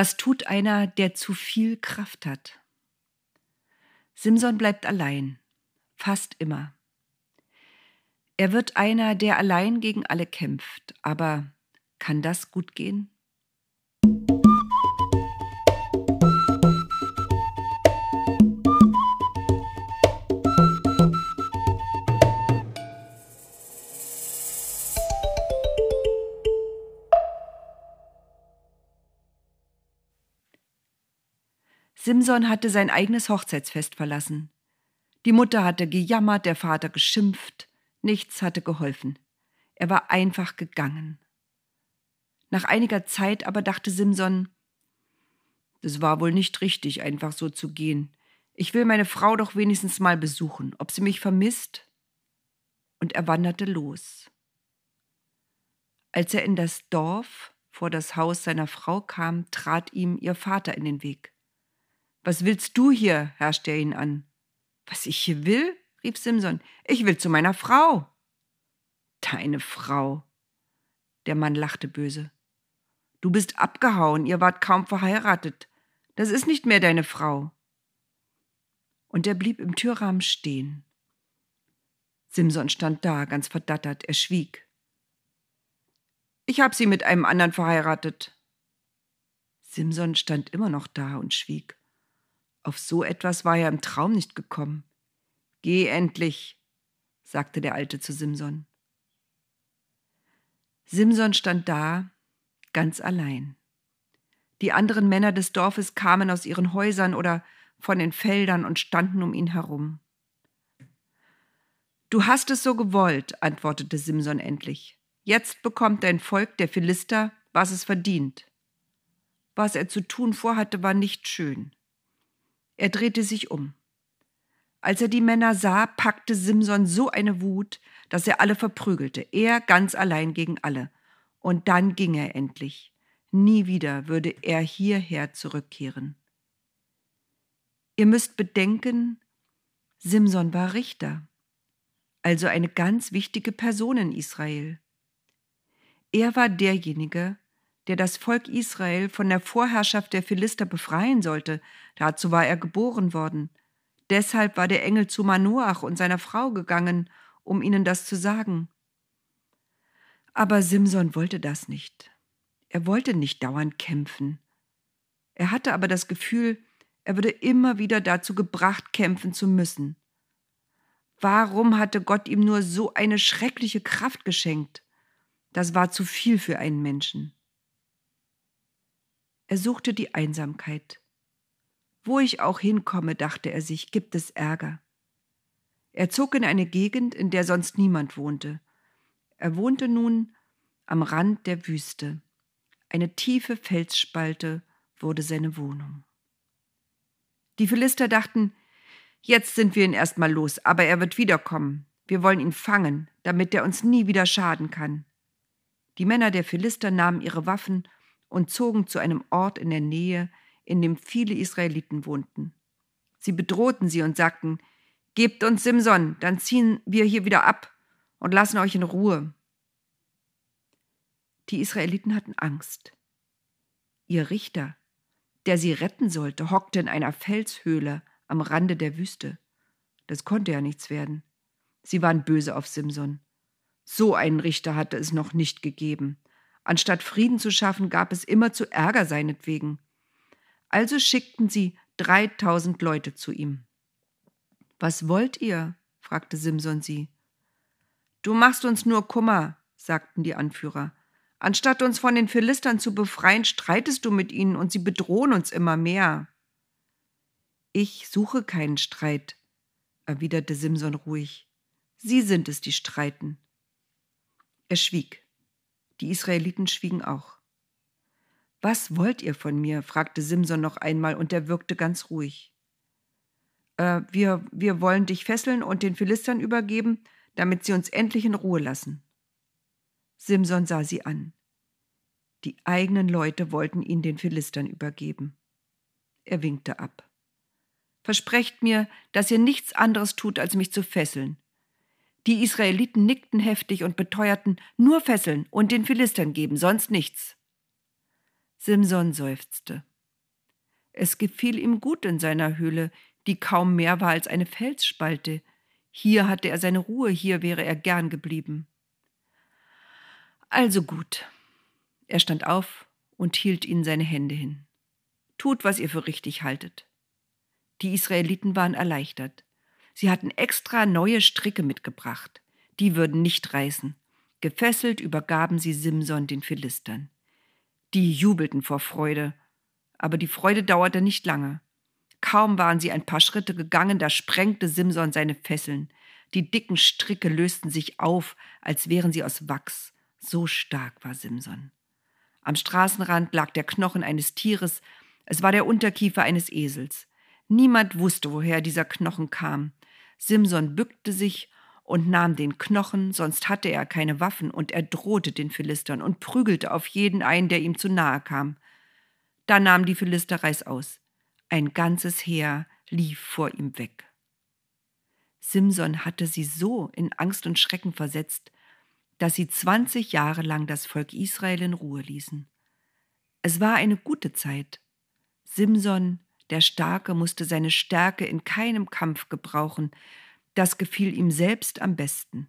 Was tut einer, der zu viel Kraft hat? Simson bleibt allein, fast immer. Er wird einer, der allein gegen alle kämpft, aber kann das gut gehen? Simson hatte sein eigenes Hochzeitsfest verlassen. Die Mutter hatte gejammert, der Vater geschimpft, nichts hatte geholfen. Er war einfach gegangen. Nach einiger Zeit aber dachte Simson, das war wohl nicht richtig, einfach so zu gehen. Ich will meine Frau doch wenigstens mal besuchen, ob sie mich vermisst. Und er wanderte los. Als er in das Dorf vor das Haus seiner Frau kam, trat ihm ihr Vater in den Weg. Was willst du hier? herrschte er ihn an. Was ich hier will? rief Simson. Ich will zu meiner Frau. Deine Frau. Der Mann lachte böse. Du bist abgehauen, ihr wart kaum verheiratet. Das ist nicht mehr deine Frau. Und er blieb im Türrahmen stehen. Simson stand da, ganz verdattert, er schwieg. Ich hab sie mit einem anderen verheiratet. Simson stand immer noch da und schwieg. Auf so etwas war er im Traum nicht gekommen. Geh endlich, sagte der Alte zu Simson. Simson stand da, ganz allein. Die anderen Männer des Dorfes kamen aus ihren Häusern oder von den Feldern und standen um ihn herum. Du hast es so gewollt, antwortete Simson endlich. Jetzt bekommt dein Volk, der Philister, was es verdient. Was er zu tun vorhatte, war nicht schön. Er drehte sich um. Als er die Männer sah, packte Simson so eine Wut, dass er alle verprügelte, er ganz allein gegen alle. Und dann ging er endlich. Nie wieder würde er hierher zurückkehren. Ihr müsst bedenken, Simson war Richter, also eine ganz wichtige Person in Israel. Er war derjenige, der das Volk Israel von der Vorherrschaft der Philister befreien sollte. Dazu war er geboren worden. Deshalb war der Engel zu Manoach und seiner Frau gegangen, um ihnen das zu sagen. Aber Simson wollte das nicht. Er wollte nicht dauernd kämpfen. Er hatte aber das Gefühl, er würde immer wieder dazu gebracht, kämpfen zu müssen. Warum hatte Gott ihm nur so eine schreckliche Kraft geschenkt? Das war zu viel für einen Menschen. Er suchte die Einsamkeit. Wo ich auch hinkomme, dachte er sich, gibt es Ärger. Er zog in eine Gegend, in der sonst niemand wohnte. Er wohnte nun am Rand der Wüste. Eine tiefe Felsspalte wurde seine Wohnung. Die Philister dachten, jetzt sind wir ihn erstmal los, aber er wird wiederkommen. Wir wollen ihn fangen, damit er uns nie wieder schaden kann. Die Männer der Philister nahmen ihre Waffen und zogen zu einem Ort in der Nähe, in dem viele Israeliten wohnten. Sie bedrohten sie und sagten, Gebt uns Simson, dann ziehen wir hier wieder ab und lassen euch in Ruhe. Die Israeliten hatten Angst. Ihr Richter, der sie retten sollte, hockte in einer Felshöhle am Rande der Wüste. Das konnte ja nichts werden. Sie waren böse auf Simson. So einen Richter hatte es noch nicht gegeben. Anstatt Frieden zu schaffen, gab es immer zu Ärger seinetwegen. Also schickten sie dreitausend Leute zu ihm. Was wollt ihr? fragte Simson sie. Du machst uns nur Kummer, sagten die Anführer. Anstatt uns von den Philistern zu befreien, streitest du mit ihnen und sie bedrohen uns immer mehr. Ich suche keinen Streit, erwiderte Simson ruhig. Sie sind es, die streiten. Er schwieg. Die Israeliten schwiegen auch. Was wollt ihr von mir? fragte Simson noch einmal, und er wirkte ganz ruhig. Äh, wir, wir wollen dich fesseln und den Philistern übergeben, damit sie uns endlich in Ruhe lassen. Simson sah sie an. Die eigenen Leute wollten ihn den Philistern übergeben. Er winkte ab. Versprecht mir, dass ihr nichts anderes tut, als mich zu fesseln. Die Israeliten nickten heftig und beteuerten, nur Fesseln und den Philistern geben, sonst nichts. Simson seufzte. Es gefiel ihm gut in seiner Höhle, die kaum mehr war als eine Felsspalte. Hier hatte er seine Ruhe, hier wäre er gern geblieben. Also gut. Er stand auf und hielt ihnen seine Hände hin. Tut, was ihr für richtig haltet. Die Israeliten waren erleichtert. Sie hatten extra neue Stricke mitgebracht. Die würden nicht reißen. Gefesselt übergaben sie Simson den Philistern. Die jubelten vor Freude. Aber die Freude dauerte nicht lange. Kaum waren sie ein paar Schritte gegangen, da sprengte Simson seine Fesseln. Die dicken Stricke lösten sich auf, als wären sie aus Wachs. So stark war Simson. Am Straßenrand lag der Knochen eines Tieres, es war der Unterkiefer eines Esels. Niemand wusste, woher dieser Knochen kam. Simson bückte sich und nahm den Knochen, sonst hatte er keine Waffen, und er drohte den Philistern und prügelte auf jeden ein, der ihm zu nahe kam. Da nahm die Philister Reißaus. Ein ganzes Heer lief vor ihm weg. Simson hatte sie so in Angst und Schrecken versetzt, dass sie zwanzig Jahre lang das Volk Israel in Ruhe ließen. Es war eine gute Zeit. Simson, der Starke, musste seine Stärke in keinem Kampf gebrauchen, das gefiel ihm selbst am besten.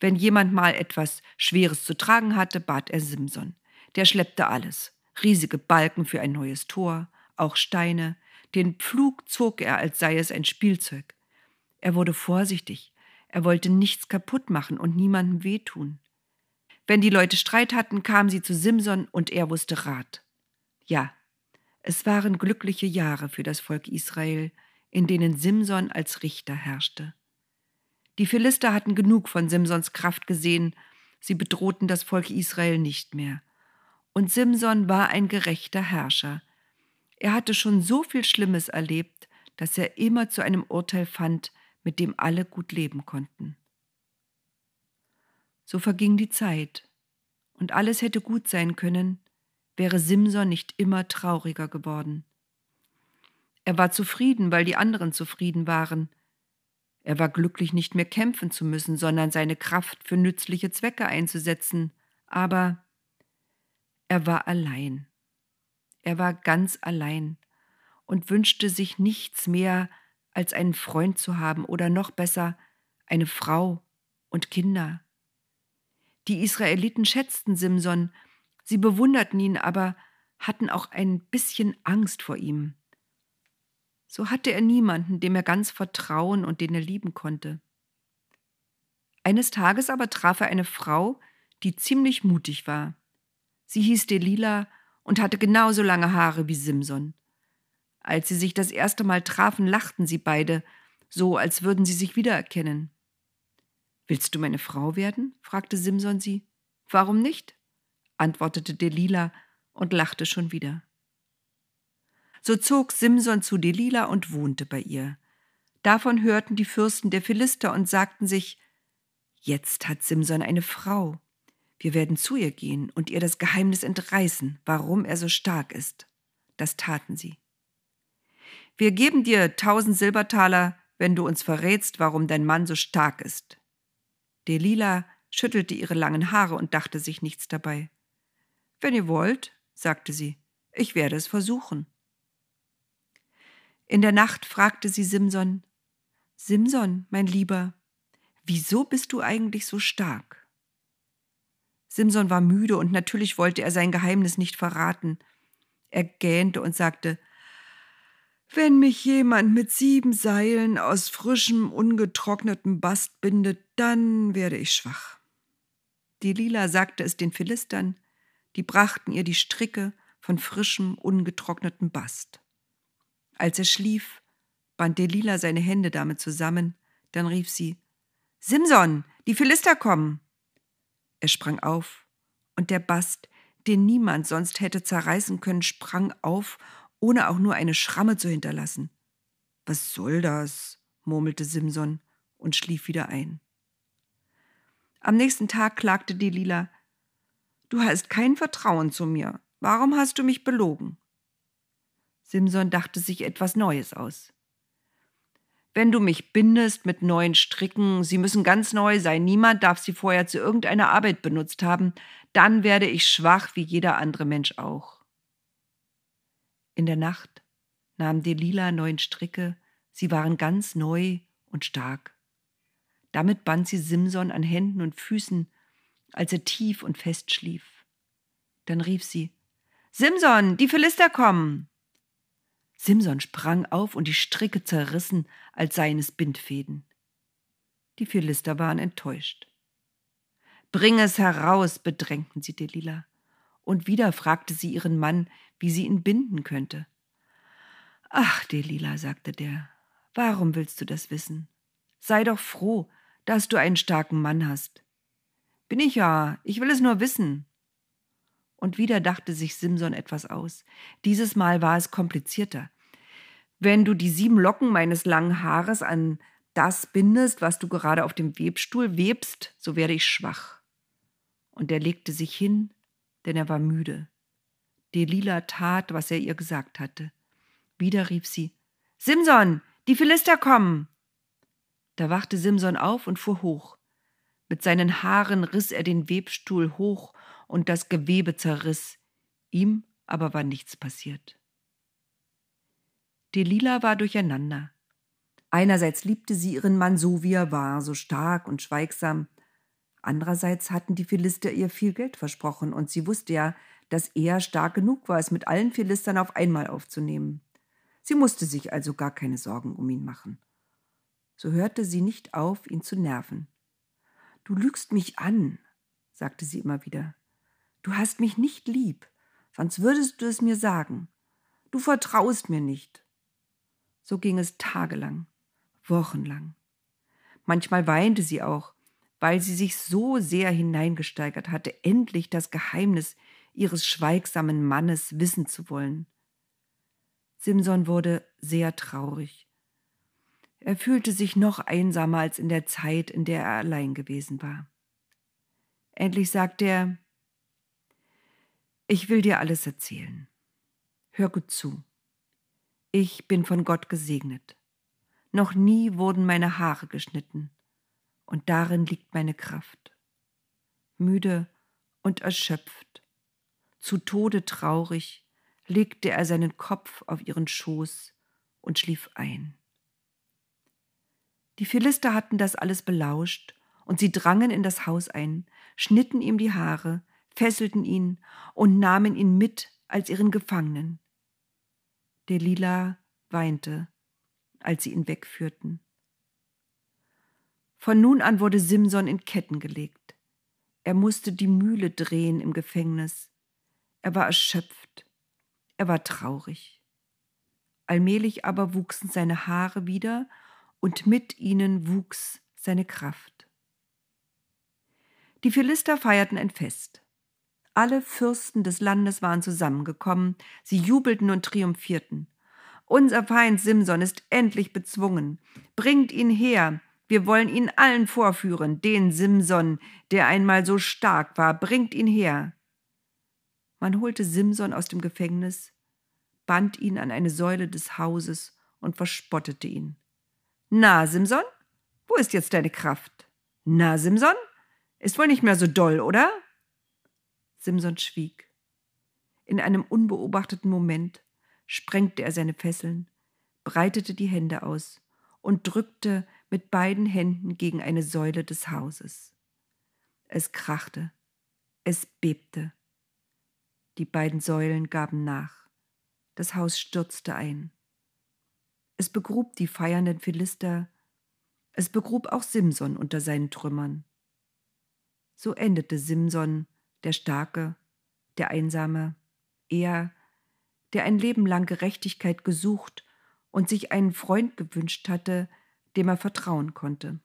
Wenn jemand mal etwas Schweres zu tragen hatte, bat er Simson. Der schleppte alles. Riesige Balken für ein neues Tor, auch Steine. Den Pflug zog er, als sei es ein Spielzeug. Er wurde vorsichtig. Er wollte nichts kaputt machen und niemandem wehtun. Wenn die Leute Streit hatten, kamen sie zu Simson und er wusste Rat. Ja, es waren glückliche Jahre für das Volk Israel, in denen Simson als Richter herrschte. Die Philister hatten genug von Simsons Kraft gesehen, sie bedrohten das Volk Israel nicht mehr. Und Simson war ein gerechter Herrscher, er hatte schon so viel Schlimmes erlebt, dass er immer zu einem Urteil fand, mit dem alle gut leben konnten. So verging die Zeit, und alles hätte gut sein können, wäre Simson nicht immer trauriger geworden. Er war zufrieden, weil die anderen zufrieden waren. Er war glücklich, nicht mehr kämpfen zu müssen, sondern seine Kraft für nützliche Zwecke einzusetzen, aber er war allein. Er war ganz allein und wünschte sich nichts mehr, als einen Freund zu haben oder noch besser eine Frau und Kinder. Die Israeliten schätzten Simson, sie bewunderten ihn, aber hatten auch ein bisschen Angst vor ihm. So hatte er niemanden, dem er ganz vertrauen und den er lieben konnte. Eines Tages aber traf er eine Frau, die ziemlich mutig war. Sie hieß Delila und hatte genauso lange Haare wie Simson. Als sie sich das erste Mal trafen, lachten sie beide, so als würden sie sich wiedererkennen. Willst du meine Frau werden? fragte Simson sie. Warum nicht? Antwortete Delila und lachte schon wieder. So zog Simson zu Delila und wohnte bei ihr. Davon hörten die Fürsten der Philister und sagten sich, Jetzt hat Simson eine Frau. Wir werden zu ihr gehen und ihr das Geheimnis entreißen, warum er so stark ist. Das taten sie. Wir geben dir tausend Silbertaler, wenn du uns verrätst, warum dein Mann so stark ist. Delila schüttelte ihre langen Haare und dachte sich nichts dabei. Wenn ihr wollt, sagte sie, ich werde es versuchen. In der Nacht fragte sie Simson, Simson, mein Lieber, wieso bist du eigentlich so stark? Simson war müde und natürlich wollte er sein Geheimnis nicht verraten. Er gähnte und sagte, wenn mich jemand mit sieben Seilen aus frischem, ungetrocknetem Bast bindet, dann werde ich schwach. Die Lila sagte es den Philistern, die brachten ihr die Stricke von frischem, ungetrocknetem Bast. Als er schlief, band Delila seine Hände damit zusammen, dann rief sie, Simson, die Philister kommen. Er sprang auf, und der Bast, den niemand sonst hätte zerreißen können, sprang auf, ohne auch nur eine Schramme zu hinterlassen. Was soll das? murmelte Simson und schlief wieder ein. Am nächsten Tag klagte die Lila, Du hast kein Vertrauen zu mir. Warum hast du mich belogen? Simson dachte sich etwas Neues aus. Wenn du mich bindest mit neuen Stricken, sie müssen ganz neu sein, niemand darf sie vorher zu irgendeiner Arbeit benutzt haben, dann werde ich schwach wie jeder andere Mensch auch. In der Nacht nahm Delila neun Stricke, sie waren ganz neu und stark. Damit band sie Simson an Händen und Füßen, als er tief und fest schlief. Dann rief sie Simson, die Philister kommen. Simson sprang auf und die Stricke zerrissen, als seien es Bindfäden. Die Philister waren enttäuscht. Bring es heraus, bedrängten sie Delila. Und wieder fragte sie ihren Mann, wie sie ihn binden könnte. Ach, Delila, sagte der, warum willst du das wissen? Sei doch froh, dass du einen starken Mann hast. Bin ich ja, ich will es nur wissen. Und wieder dachte sich Simson etwas aus. Dieses Mal war es komplizierter. Wenn du die sieben Locken meines langen Haares an das bindest, was du gerade auf dem Webstuhl webst, so werde ich schwach. Und er legte sich hin, denn er war müde. Delila tat, was er ihr gesagt hatte. Wieder rief sie Simson, die Philister kommen. Da wachte Simson auf und fuhr hoch. Mit seinen Haaren riss er den Webstuhl hoch und das Gewebe zerriss. Ihm aber war nichts passiert. Delila war durcheinander. Einerseits liebte sie ihren Mann so, wie er war, so stark und schweigsam. Andererseits hatten die Philister ihr viel Geld versprochen, und sie wusste ja, dass er stark genug war, es mit allen Philistern auf einmal aufzunehmen. Sie musste sich also gar keine Sorgen um ihn machen. So hörte sie nicht auf, ihn zu nerven. Du lügst mich an, sagte sie immer wieder. Du hast mich nicht lieb, sonst würdest du es mir sagen. Du vertraust mir nicht. So ging es tagelang wochenlang. Manchmal weinte sie auch, weil sie sich so sehr hineingesteigert hatte, endlich das Geheimnis ihres schweigsamen Mannes wissen zu wollen. Simson wurde sehr traurig. Er fühlte sich noch einsamer als in der Zeit, in der er allein gewesen war. Endlich sagte er, ich will dir alles erzählen. Hör gut zu. Ich bin von Gott gesegnet. Noch nie wurden meine Haare geschnitten, und darin liegt meine Kraft. Müde und erschöpft, zu Tode traurig, legte er seinen Kopf auf ihren Schoß und schlief ein. Die Philister hatten das alles belauscht, und sie drangen in das Haus ein, schnitten ihm die Haare, fesselten ihn und nahmen ihn mit als ihren Gefangenen. Delila weinte als sie ihn wegführten. Von nun an wurde Simson in Ketten gelegt. Er musste die Mühle drehen im Gefängnis. Er war erschöpft. Er war traurig. Allmählich aber wuchsen seine Haare wieder und mit ihnen wuchs seine Kraft. Die Philister feierten ein Fest. Alle Fürsten des Landes waren zusammengekommen, sie jubelten und triumphierten. Unser Feind Simson ist endlich bezwungen. Bringt ihn her. Wir wollen ihn allen vorführen, den Simson, der einmal so stark war. Bringt ihn her. Man holte Simson aus dem Gefängnis, band ihn an eine Säule des Hauses und verspottete ihn. Na, Simson, wo ist jetzt deine Kraft? Na, Simson, ist wohl nicht mehr so doll, oder? Simson schwieg. In einem unbeobachteten Moment sprengte er seine Fesseln, breitete die Hände aus und drückte mit beiden Händen gegen eine Säule des Hauses. Es krachte, es bebte. Die beiden Säulen gaben nach. Das Haus stürzte ein. Es begrub die feiernden Philister, es begrub auch Simson unter seinen Trümmern. So endete Simson, der Starke, der Einsame, er, der ein Leben lang Gerechtigkeit gesucht und sich einen Freund gewünscht hatte, dem er vertrauen konnte.